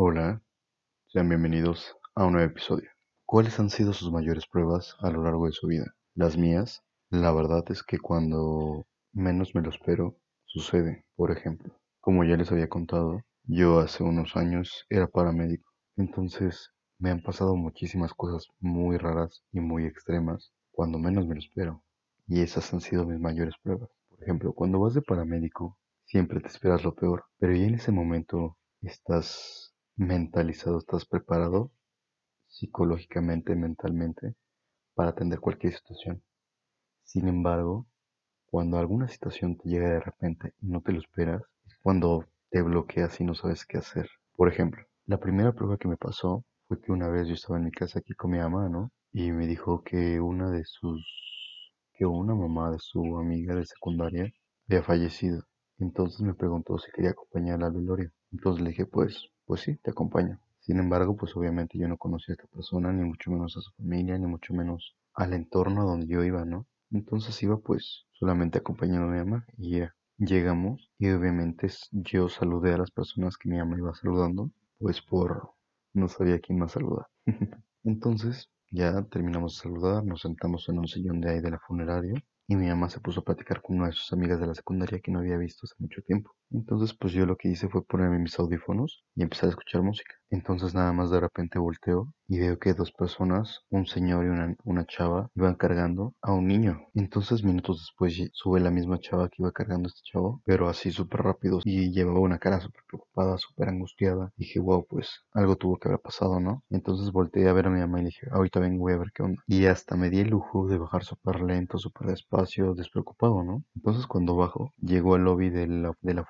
Hola, sean bienvenidos a un nuevo episodio. ¿Cuáles han sido sus mayores pruebas a lo largo de su vida? Las mías, la verdad es que cuando menos me lo espero, sucede. Por ejemplo, como ya les había contado, yo hace unos años era paramédico. Entonces me han pasado muchísimas cosas muy raras y muy extremas cuando menos me lo espero. Y esas han sido mis mayores pruebas. Por ejemplo, cuando vas de paramédico, siempre te esperas lo peor, pero ya en ese momento estás mentalizado, estás preparado psicológicamente, mentalmente, para atender cualquier situación. Sin embargo, cuando alguna situación te llega de repente y no te lo esperas, es cuando te bloqueas y no sabes qué hacer. Por ejemplo, la primera prueba que me pasó fue que una vez yo estaba en mi casa aquí con mi mamá, ¿no? Y me dijo que una de sus, que una mamá de su amiga de secundaria había fallecido. Entonces me preguntó si quería acompañarla al velorio. Entonces le dije, pues, pues sí, te acompaño. Sin embargo, pues obviamente yo no conocía a esta persona, ni mucho menos a su familia, ni mucho menos al entorno donde yo iba, ¿no? Entonces iba pues solamente acompañando a mi mamá y ya llegamos y obviamente yo saludé a las personas que mi mamá iba saludando, pues por no sabía quién más saludar. Entonces ya terminamos de saludar, nos sentamos en un sillón de ahí de la funeraria y mi mamá se puso a platicar con una de sus amigas de la secundaria que no había visto hace mucho tiempo. Entonces pues yo lo que hice fue ponerme mis audífonos y empezar a escuchar música. Entonces nada más de repente volteo y veo que dos personas, un señor y una, una chava, iban cargando a un niño. Entonces minutos después sube la misma chava que iba cargando a este chavo, pero así súper rápido y llevaba una cara súper preocupada, súper angustiada. dije, wow, pues algo tuvo que haber pasado, ¿no? Entonces volteé a ver a mi mamá y dije, ahorita vengo, a ver qué onda. Y hasta me di el lujo de bajar súper lento, súper despacio, despreocupado, ¿no? Entonces cuando bajo, llego al lobby de la, de la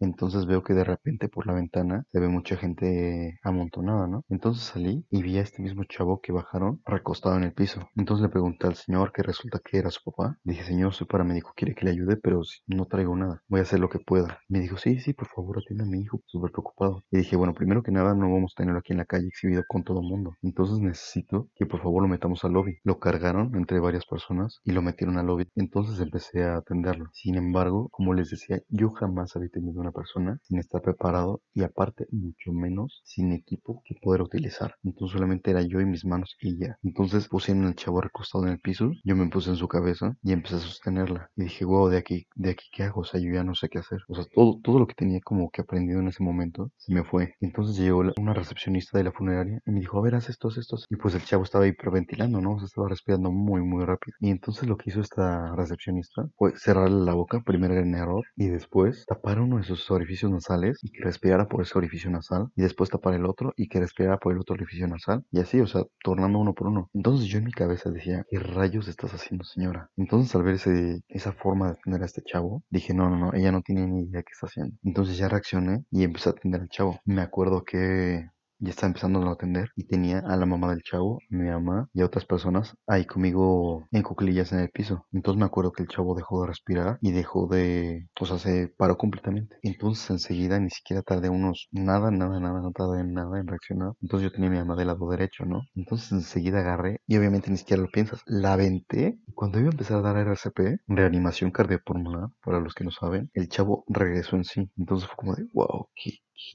entonces veo que de repente por la ventana se ve mucha gente amontonada, ¿no? Entonces salí y vi a este mismo chavo que bajaron recostado en el piso. Entonces le pregunté al señor que resulta que era su papá. Dije, señor, soy paramédico, quiere que le ayude, pero no traigo nada. Voy a hacer lo que pueda. Me dijo, sí, sí, por favor, atienda a mi hijo, súper preocupado. Y dije, bueno, primero que nada, no vamos a tenerlo aquí en la calle exhibido con todo el mundo. Entonces necesito que por favor lo metamos al lobby. Lo cargaron entre varias personas y lo metieron al lobby. Entonces empecé a atenderlo. Sin embargo, como les decía, yo jamás había tenido una persona sin estar preparado y aparte mucho menos sin equipo que poder utilizar. Entonces solamente era yo y mis manos y ya. Entonces pusieron al chavo recostado en el piso, yo me puse en su cabeza y empecé a sostenerla. Y dije, wow, de aquí, de aquí qué hago, o sea, yo ya no sé qué hacer. O sea, todo, todo lo que tenía como que aprendido en ese momento se me fue. Entonces llegó una recepcionista de la funeraria y me dijo, a ver, haz esto, haz esto. Y pues el chavo estaba hiperventilando, ¿no? O sea, estaba respirando muy, muy rápido. Y entonces lo que hizo esta recepcionista fue cerrarle la boca, primer gran error, y después tapar uno de sus orificios nasales y que respirara por ese orificio nasal y después tapar el otro y que respirara por el otro orificio nasal y así, o sea, tornando uno por uno. Entonces yo en mi cabeza decía, ¿qué rayos estás haciendo, señora? Entonces al ver ese, esa forma de atender a este chavo, dije, no, no, no, ella no tiene ni idea qué está haciendo. Entonces ya reaccioné y empecé a atender al chavo. Me acuerdo que ya estaba empezando a atender y tenía a la mamá del chavo, mi mamá y a otras personas ahí conmigo en cuclillas en el piso. Entonces me acuerdo que el chavo dejó de respirar y dejó de, o sea, se paró completamente. Entonces enseguida ni siquiera tardé unos, nada, nada, nada, no tardé nada en reaccionar. Entonces yo tenía mi mamá del lado derecho, ¿no? Entonces enseguida agarré y obviamente ni siquiera lo piensas. La aventé y cuando iba a empezar a dar RCP, reanimación cardiopulmonar, para los que no saben, el chavo regresó en sí. Entonces fue como de, wow, qué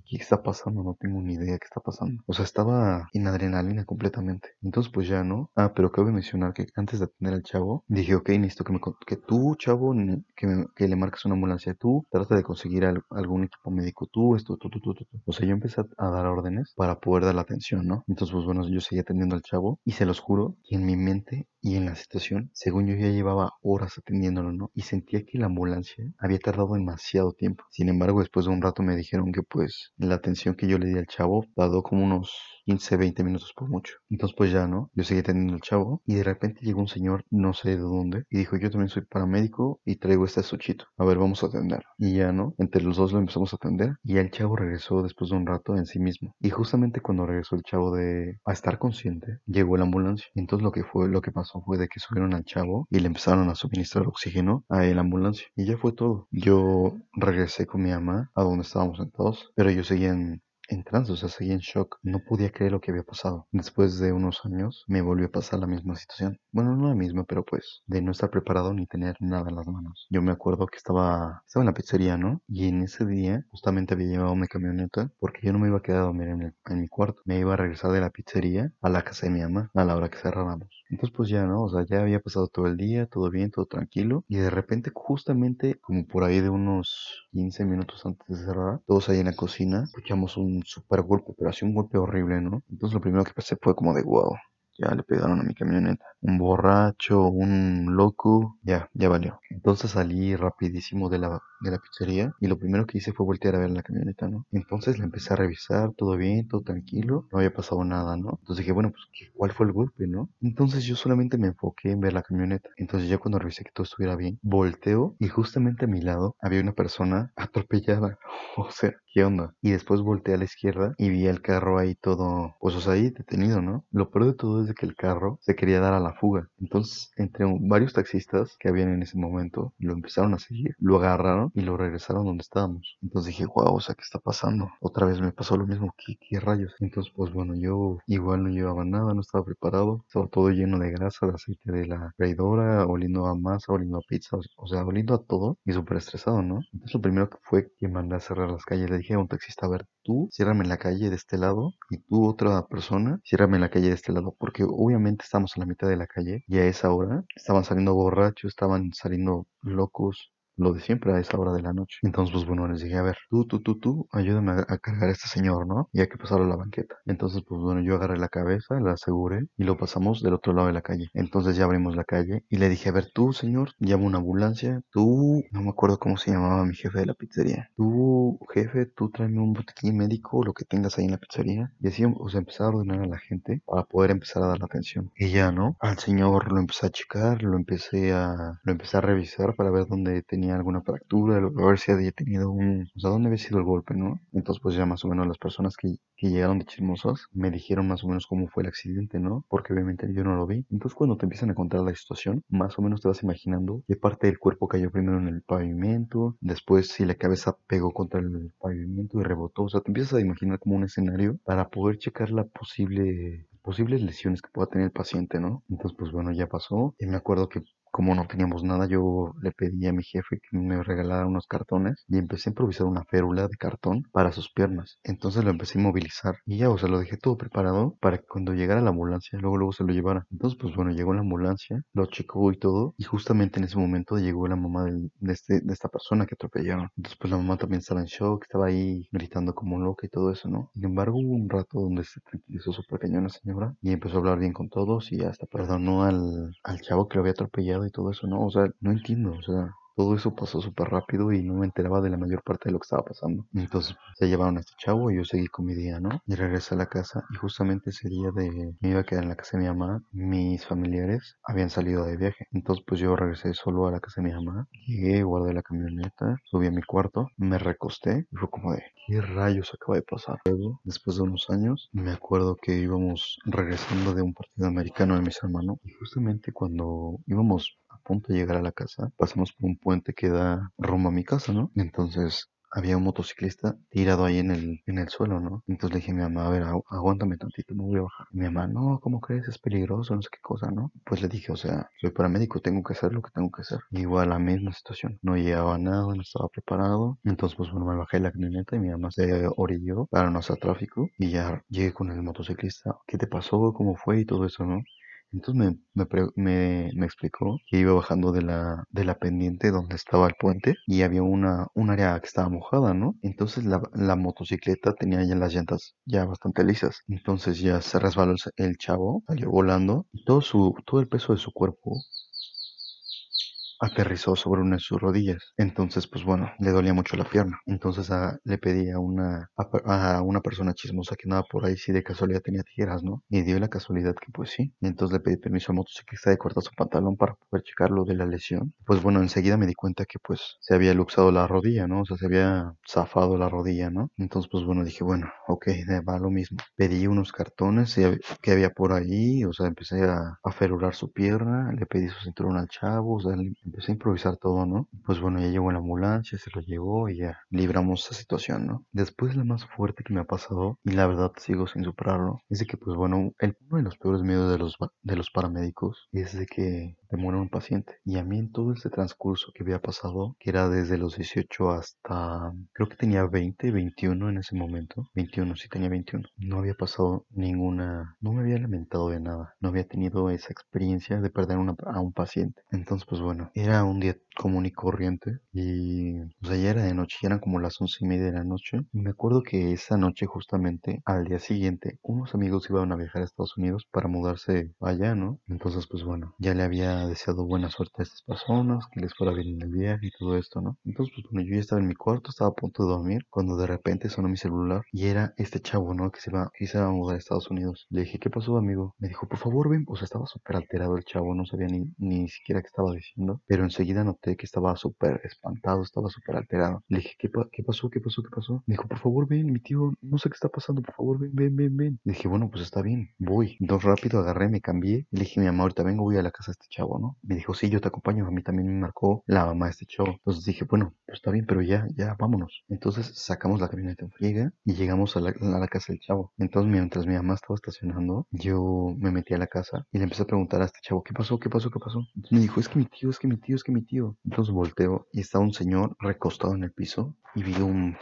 ¿qué está pasando? No tengo ni idea qué está pasando. O sea, estaba en adrenalina completamente. Entonces, pues ya no. Ah, pero cabe mencionar que antes de atender al chavo, dije, ok, necesito que, me, tú, chavo, que, que le marques una ambulancia. Tú, trata de conseguir algún equipo médico. Tú, esto, tú, tú, tú, tú. O sea, yo empecé a, dar órdenes para poder dar la atención, ¿no? Entonces, pues bueno, yo seguía atendiendo al chavo y se los juro que en mi mente y en la situación, según yo ya llevaba horas atendiéndolo, ¿no? Y sentía que la ambulancia había tardado demasiado tiempo. Sin embargo, después de un rato me dijeron que pues la atención que yo le di al chavo tardó como unos 15, 20 minutos por mucho. Entonces pues ya, ¿no? Yo seguí teniendo al chavo y de repente llegó un señor, no sé de dónde, y dijo, yo también soy paramédico y traigo este suchito. A ver, vamos a atender. Y ya, ¿no? Entre los dos lo empezamos a atender y el chavo regresó después de un rato en sí mismo. Y justamente cuando regresó el chavo de a estar consciente, llegó la ambulancia. Entonces lo que fue, lo que pasó fue de que subieron al chavo y le empezaron a suministrar oxígeno a la ambulancia. Y ya fue todo. Yo regresé con mi mamá a donde estábamos sentados, pero yo seguía en trance, o sea, seguía en shock. No podía creer lo que había pasado. Después de unos años me volvió a pasar la misma situación. Bueno, no la misma, pero pues de no estar preparado ni tener nada en las manos. Yo me acuerdo que estaba, estaba en la pizzería, ¿no? Y en ese día justamente había llevado mi camioneta porque yo no me iba a quedar a dormir en, el- en mi cuarto. Me iba a regresar de la pizzería a la casa de mi mamá a la hora que cerrábamos. Entonces pues ya, ¿no? O sea, ya había pasado todo el día, todo bien, todo tranquilo. Y de repente, justamente como por ahí de unos 15 minutos antes de cerrar, todos ahí en la cocina, escuchamos un super golpe, pero así un golpe horrible, ¿no? Entonces lo primero que pensé fue como de wow. Ya le pegaron a mi camioneta. Un borracho, un loco, ya, ya valió. Entonces salí rapidísimo de la, de la pizzería y lo primero que hice fue voltear a ver la camioneta, ¿no? Entonces la empecé a revisar, todo bien, todo tranquilo, no había pasado nada, ¿no? Entonces dije, bueno, pues, ¿qué- ¿cuál fue el golpe, no? Entonces yo solamente me enfoqué en ver la camioneta. Entonces ya cuando revisé que todo estuviera bien, volteo y justamente a mi lado había una persona atropellada. O sea, ¿qué onda? Y después volteé a la izquierda y vi el carro ahí todo, pues o sea, ahí detenido, ¿no? Lo peor de todo es que el carro se quería dar a la fuga. Entonces, entre varios taxistas que habían en ese momento, lo empezaron a seguir, lo agarraron y lo regresaron donde estábamos. Entonces dije, wow, o sea, ¿qué está pasando? Otra vez me pasó lo mismo, ¿qué, qué rayos? Entonces, pues bueno, yo igual no llevaba nada, no estaba preparado, estaba todo lleno de grasa, de aceite de la freidora, oliendo a masa, oliendo a pizza, o o sea, oliendo a todo y súper estresado, ¿no? Entonces lo primero que fue que mandé a cerrar las calles, le dije a un taxista, a ver, tú ciérrame la calle de este lado y tú otra persona, ciérrame la calle de este lado, porque obviamente estamos a la mitad de la calle y a esa hora estaban saliendo borrachos, estaban saliendo locos, lo de siempre a esa hora de la noche. Entonces, pues bueno, les dije, a ver, tú, tú, tú, tú, ayúdame a, cargar a este señor, ¿no? Y hay que pasarlo a la banqueta. Entonces, pues bueno, yo agarré la cabeza, la aseguré y lo pasamos del otro lado de la calle. Entonces ya abrimos la calle y le dije, a ver, tú, señor, llama una ambulancia, tú, no me acuerdo cómo se llamaba mi jefe de la pizzería. Tú, jefe, tú tráeme un botiquín médico, lo que tengas ahí en la pizzería. Y así, o sea, empecé a ordenar a la gente para poder empezar a dar la atención. Y ya, ¿no? Al señor lo empecé a checar, lo empecé a, lo empecé a revisar para ver dónde tenía alguna fractura, a ver si había tenido un, o sea, dónde había sido el golpe, ¿no? Entonces, pues ya más o menos las personas que, que llegaron de chismosas me dijeron más o menos cómo fue el accidente, ¿no? Porque obviamente yo no lo vi. Entonces, cuando te empiezan a contar la situación, más o menos te vas imaginando qué parte del cuerpo cayó primero en el pavimento, después si la cabeza pegó contra el pavimento y rebotó. O sea, te empiezas a imaginar como un escenario para poder checar la posible posibles lesiones que pueda tener el paciente, ¿no? Entonces, pues bueno, ya pasó. Y me acuerdo que como no teníamos nada, yo le pedí a mi jefe que me regalara unos cartones y empecé a improvisar una férula de cartón para sus piernas. Entonces lo empecé a inmovilizar y ya, o sea, lo dejé todo preparado para que cuando llegara la ambulancia, luego luego se lo llevara. Entonces, pues bueno, llegó la ambulancia, lo checó y todo, y justamente en ese momento llegó la mamá de, este, de esta persona que atropellaron. Entonces, pues la mamá también estaba en shock, estaba ahí gritando como loca y todo eso, ¿no? Sin embargo, hubo un rato donde se tranquilizó súper cañón la señora y empezó a hablar bien con todos y hasta perdonó al, al chavo que lo había atropellado y todo eso, ¿no? O sea, no entiendo, o sea, todo eso pasó súper rápido y no me enteraba de la mayor parte de lo que estaba pasando. Entonces se llevaron a este chavo y yo seguí con mi día, ¿no? Y regresé a la casa y justamente ese día de me iba a quedar en la casa de mi mamá, mis familiares habían salido de viaje. Entonces pues yo regresé solo a la casa de mi mamá, llegué, guardé la camioneta, subí a mi cuarto, me recosté y fue como de, ¿qué rayos acaba de pasar? Luego, después de unos años, me acuerdo que íbamos regresando de un partido americano de mis hermanos y justamente cuando íbamos punto de llegar a la casa, pasamos por un puente que da rumbo a mi casa, ¿no? Entonces había un motociclista tirado ahí en el, en el suelo, ¿no? Entonces le dije a mi mamá, a ver, agu- aguántame tantito, me voy a bajar. Mi mamá, no, ¿cómo crees? Es peligroso, no sé qué cosa, ¿no? Pues le dije, o sea, soy paramédico, tengo que hacer lo que tengo que hacer. Igual la misma situación, no llevaba nada, no estaba preparado. Entonces, pues bueno, me bajé la camioneta y mi mamá se orilló para no hacer tráfico y ya llegué con el motociclista. ¿Qué te pasó? ¿Cómo fue? Y todo eso, ¿no? Entonces me, me, me- me explicó que iba bajando de la, de la pendiente donde estaba el puente y había una, un área que estaba mojada, ¿no? Entonces la, la motocicleta tenía ya las llantas ya bastante lisas. Entonces ya se resbaló el, el chavo, salió volando y todo, su, todo el peso de su cuerpo aterrizó sobre una de sus rodillas. Entonces, pues bueno, le dolía mucho la pierna. Entonces ah, le pedí a una, a, una persona chismosa que nada por ahí si de casualidad tenía tijeras, ¿no? Y dio la casualidad que pues sí. Entonces le pedí permiso al motociclista de cortar su pantalón para poder checar lo de la lesión. Pues bueno, enseguida me di cuenta que pues se había luxado la rodilla, ¿no? O sea, se había zafado la rodilla, ¿no? Entonces, pues bueno, dije, bueno, ok, de- va lo mismo. Pedí unos cartones hab- que había por ahí, o sea, empecé a, a ferular su pierna, le pedí su cinturón al chavo, o sea, empecé a improvisar todo, ¿no? Pues bueno, ya llegó la ambulancia, se lo llevó y ya libramos esa situación, ¿no? Después la más fuerte que me ha pasado, y la verdad sigo sin superarlo, es de que pues bueno, el, uno de los peores miedos de los, de los paramédicos es de que te muera un paciente. Y a mí en todo ese transcurso que había pasado, que era desde los 18 hasta, creo que tenía 20, 21 en ese momento, 21, sí tenía 21, no había pasado ninguna, no me había lamentado de nada, no había tenido esa experiencia de perder a un paciente. Entonces pues bueno, era un día común y corriente y o sea ya era de noche, ya eran como las once y media de la noche. Y me acuerdo que esa noche justamente al día siguiente unos amigos iban a viajar a Estados Unidos para mudarse allá, ¿no? Entonces pues bueno, ya le había deseado buena suerte a estas personas, que les fuera bien en el viaje y todo esto, ¿no? Entonces pues bueno, yo ya estaba en mi cuarto, estaba a punto de dormir cuando de repente sonó mi celular y era este chavo, ¿no? Que se va, que se va a mudar a Estados Unidos. Le dije, ¿qué pasó amigo? Me dijo, por favor ven, o sea, estaba súper alterado el chavo, no sabía ni, ni siquiera qué estaba diciendo, pero enseguida noté que estaba súper espantado, estaba súper alterado. Le dije, ¿Qué, ¿qué pasó? ¿Qué pasó? ¿Qué pasó? Me dijo, por favor, ven, mi tío, no sé qué está pasando, por favor, ven, ven, ven, ven. Le dije, bueno, pues está bien, voy. Entonces rápido agarré, me cambié le dije, mi mamá, ahorita vengo, voy a la casa de este chavo, Me dijo, sí, yo te acompaño, a mí también me marcó la mamá de este chavo. Entonces dije, bueno, pues está bien, pero ya, ya, vámonos. Entonces sacamos la camioneta en friega y llegamos a la, casa del chavo. Entonces mientras mi mamá estaba estacionando, yo me metí a la casa y le empecé a preguntar a este chavo, ¿qué pasó? ¿Qué pasó? ¿Qué pasó? Me dijo, es que mi tío, es que mi tío, es que mi tío. Entonces volteo y está un señor recostado en el piso y vi un,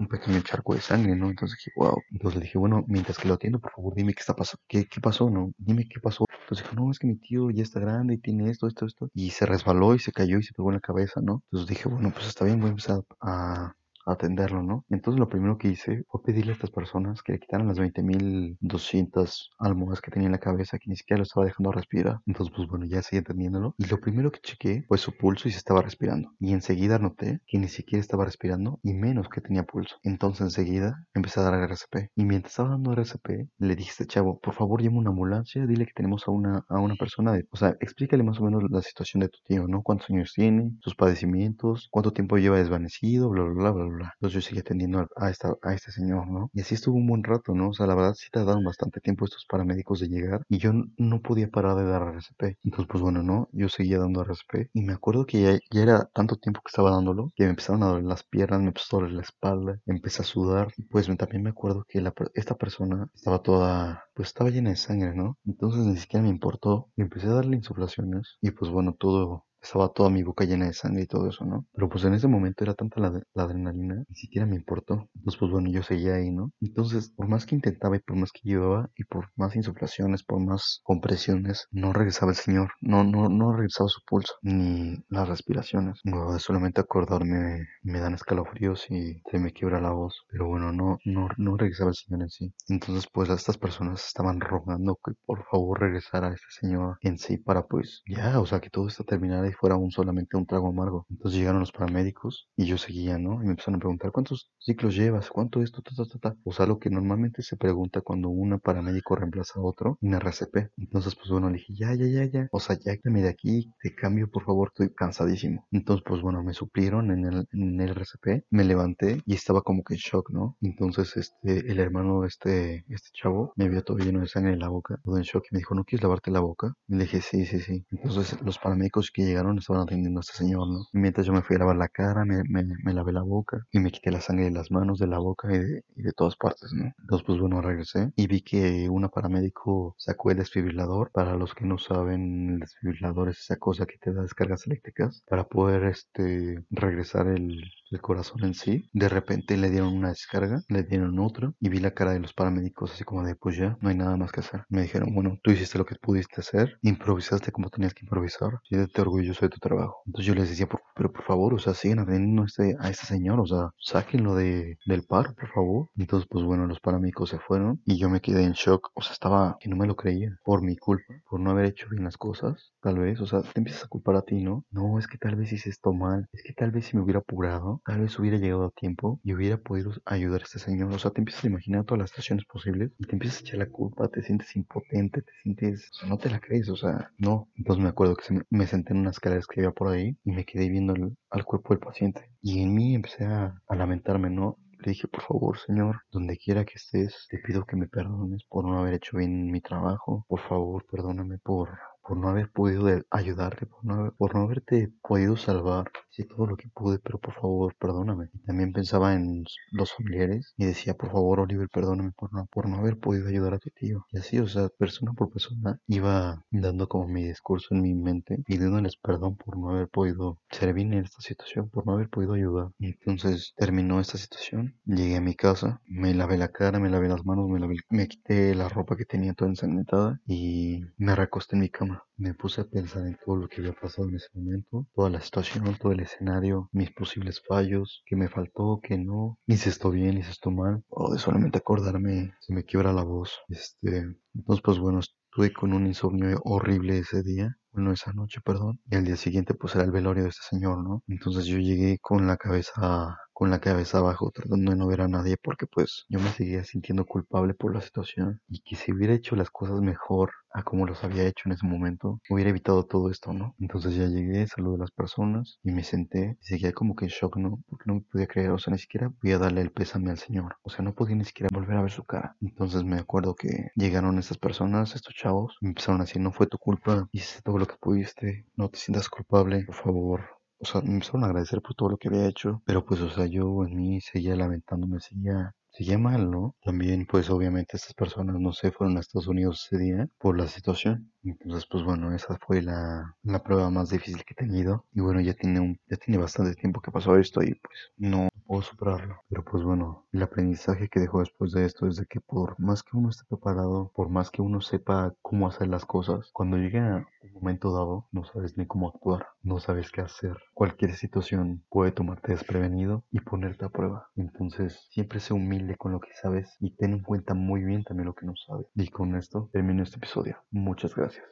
un pequeño charco de sangre, ¿no? Entonces dije, wow. Entonces le dije, bueno, mientras que lo atiendo, por favor, dime qué está pasando, qué, qué pasó, ¿no? Dime qué pasó. Entonces dijo, no, es que mi tío ya está grande y tiene esto, esto, esto. Y se resbaló y se cayó y se pegó en la cabeza, ¿no? Entonces dije, bueno, pues está bien, voy a empezar a atenderlo, ¿no? Entonces lo primero que hice fue pedirle a estas personas que le quitaran las 20.200 almohadas que tenía en la cabeza, que ni siquiera lo estaba dejando respirar. Entonces, pues bueno, ya seguí entendiéndolo. Y lo primero que chequé fue su pulso y se estaba respirando. Y enseguida noté que ni siquiera estaba respirando y menos que tenía pulso. Entonces enseguida empecé a dar RCP. Y mientras estaba dando RCP, le dije a este chavo, por favor llame una ambulancia, dile que tenemos a una, a una persona de... O sea, explícale más o menos la situación de tu tío, ¿no? ¿Cuántos años tiene? Sus padecimientos, cuánto tiempo lleva desvanecido, bla, bla, bla, bla, Entonces yo seguí atendiendo a, este señor, ¿no? Y así estuvo un buen rato, ¿no? O sea, la verdad sí tardaron bastante tiempo estos paramédicos de llegar y yo no podía parar de dar RCP. Entonces, pues bueno, ¿no? Yo seguía dando RCP y me acuerdo que ya, era tanto tiempo que estaba dándolo que me empezaron a doler las piernas, me empezó a doler la espalda, empecé a sudar. Pues también me acuerdo que esta persona estaba toda, pues estaba llena de sangre, ¿no? Entonces ni siquiera me importó. Empecé a darle insuflaciones y pues bueno, todo estaba toda mi boca llena de sangre y todo eso, ¿no? Pero pues en ese momento era tanta la, la, adrenalina, ni siquiera me importó. Entonces, pues bueno, yo seguía ahí, ¿no? Entonces, por más que intentaba y por más que llevaba y por más insuflaciones, por más compresiones, no regresaba el señor, no, no, no regresaba su pulso, ni las respiraciones. No, solamente acordarme me dan escalofríos y se me quiebra la voz. Pero bueno, no, no, no regresaba el señor en sí. Entonces, pues estas personas estaban rogando que por favor regresara este señor en sí para pues ya, o sea, que todo esto terminara y fuera un solamente un trago amargo. Entonces llegaron los paramédicos y yo seguía, ¿no? Y me empezaron a preguntar, ¿cuántos ciclos llevas? ¿Cuánto esto? Ta, ta, ta, ta? O sea, lo que normalmente se pregunta cuando un paramédico reemplaza a otro en RCP. Entonces, pues bueno, le dije, ya, ya, ya, ya. O sea, ya de aquí, te cambio, por favor, estoy cansadísimo. Entonces, pues bueno, me suplieron en el, en el RCP, me levanté y estaba como que en shock, ¿no? Entonces, este, el hermano este, este chavo me vio todo lleno de sangre en la boca, todo en shock y me dijo, ¿no quieres lavarte la boca? Y le dije, sí, sí, sí. Entonces, los paramédicos que llegaron estaban atendiendo a este señor, ¿no? Y mientras yo me fui a lavar la cara, me, me, me lavé la boca y me quité la sangre de las manos, de la boca y de, y de todas partes, ¿no? Entonces, pues bueno, regresé y vi que una paramédico sacó el desfibrilador. Para los que no saben, el desfibrilador es esa cosa que te da descargas eléctricas para poder, este, regresar el, el corazón en sí. De repente le dieron una descarga, le dieron otra y vi la cara de los paramédicos así como de pues ya, no hay nada más que hacer. Me dijeron, bueno, tú hiciste lo que pudiste hacer, improvisaste como tenías que improvisar, siéntete orgulloso de tu trabajo. Entonces yo les decía, pero por favor, o sea, sigan atendiendo a este, este señor, o sea, sáquenlo de, del paro, por favor. Entonces, pues bueno, los paramédicos se fueron y yo me quedé en shock, o sea, estaba que no me lo creía por mi culpa, por no haber hecho bien las cosas, tal vez, o sea, te empiezas a culpar a ti, ¿no? No, es que tal vez hice esto mal, es que tal vez si me hubiera apurado, tal vez hubiera llegado a tiempo y hubiera podido ayudar a este señor. O sea, te empiezas a imaginar todas las situaciones posibles y te empiezas a echar la culpa, te sientes impotente, te sientes, o sea, no te la crees, o sea, no. Entonces me acuerdo que me, me, senté en unas escaleras que había por ahí y me quedé viendo al cuerpo del paciente. Y en mí empecé a, a lamentarme, ¿no? Le dije, por favor, Señor, donde quiera que estés, te pido que me perdones por no haber hecho bien mi trabajo. Por favor, perdóname por por no haber podido ayudarte, por no, por no haberte podido salvar. Hice todo lo que pude, pero por favor, perdóname. También pensaba en los familiares y decía, por favor, Oliver, perdóname por no, por no haber podido ayudar a tu tío. Y así, o sea, persona por persona, iba dando como mi discurso en mi mente, pidiéndoles perdón por no haber podido servir en esta situación, por no haber podido ayudar. Y entonces terminó esta situación, llegué a mi casa, me lavé la cara, me lavé las manos, me, lavé, me quité la ropa que tenía toda ensangrentada y me recosté en mi cama. Me puse a pensar en todo lo que había pasado en ese momento, toda la situación, todo el escenario, mis posibles fallos, que me faltó, que no, hice esto bien, hice esto mal, o de solamente acordarme se me quiebra la voz. Este, entonces pues bueno, estuve con un insomnio horrible ese día bueno, esa noche, perdón, y al día siguiente pues era el velorio de este señor, ¿no? Entonces yo llegué con la cabeza, con la cabeza abajo, tratando de no ver a nadie, porque pues yo me seguía sintiendo culpable por la situación, y que si hubiera hecho las cosas mejor a como los había hecho en ese momento, hubiera evitado todo esto, ¿no? Entonces ya llegué, saludé a las personas, y me senté, y seguía como que en shock, ¿no? Porque no me podía creer, o sea, ni siquiera podía darle el pésame al señor, o sea, no podía ni siquiera volver a ver su cara. Entonces me acuerdo que llegaron estas personas, estos chavos, me empezaron a decir, no fue tu culpa, hiciste todo lo que pudiste, no te sientas culpable, por favor. O sea, me empezaron a agradecer por todo lo que había hecho, pero pues, o sea, yo en mí seguía lamentándome, seguía, seguía mal, ¿no? También, pues, obviamente estas personas, no sé, fueron a Estados Unidos ese día por la situación. Entonces, pues bueno, esa fue la, la prueba más difícil que he tenido. Y bueno, ya tiene, un, ya tiene bastante tiempo que pasó esto y pues no puedo superarlo. Pero pues bueno, el aprendizaje que dejó después de esto es de que por más que uno esté preparado, por más que uno sepa cómo hacer las cosas, cuando llega un momento dado, no sabes ni cómo actuar, no sabes qué hacer. Cualquier situación puede tomarte desprevenido y ponerte a prueba. Entonces, siempre sé humilde con lo que sabes y ten en cuenta muy bien también lo que no sabes. Y con esto termino este episodio. Muchas gracias.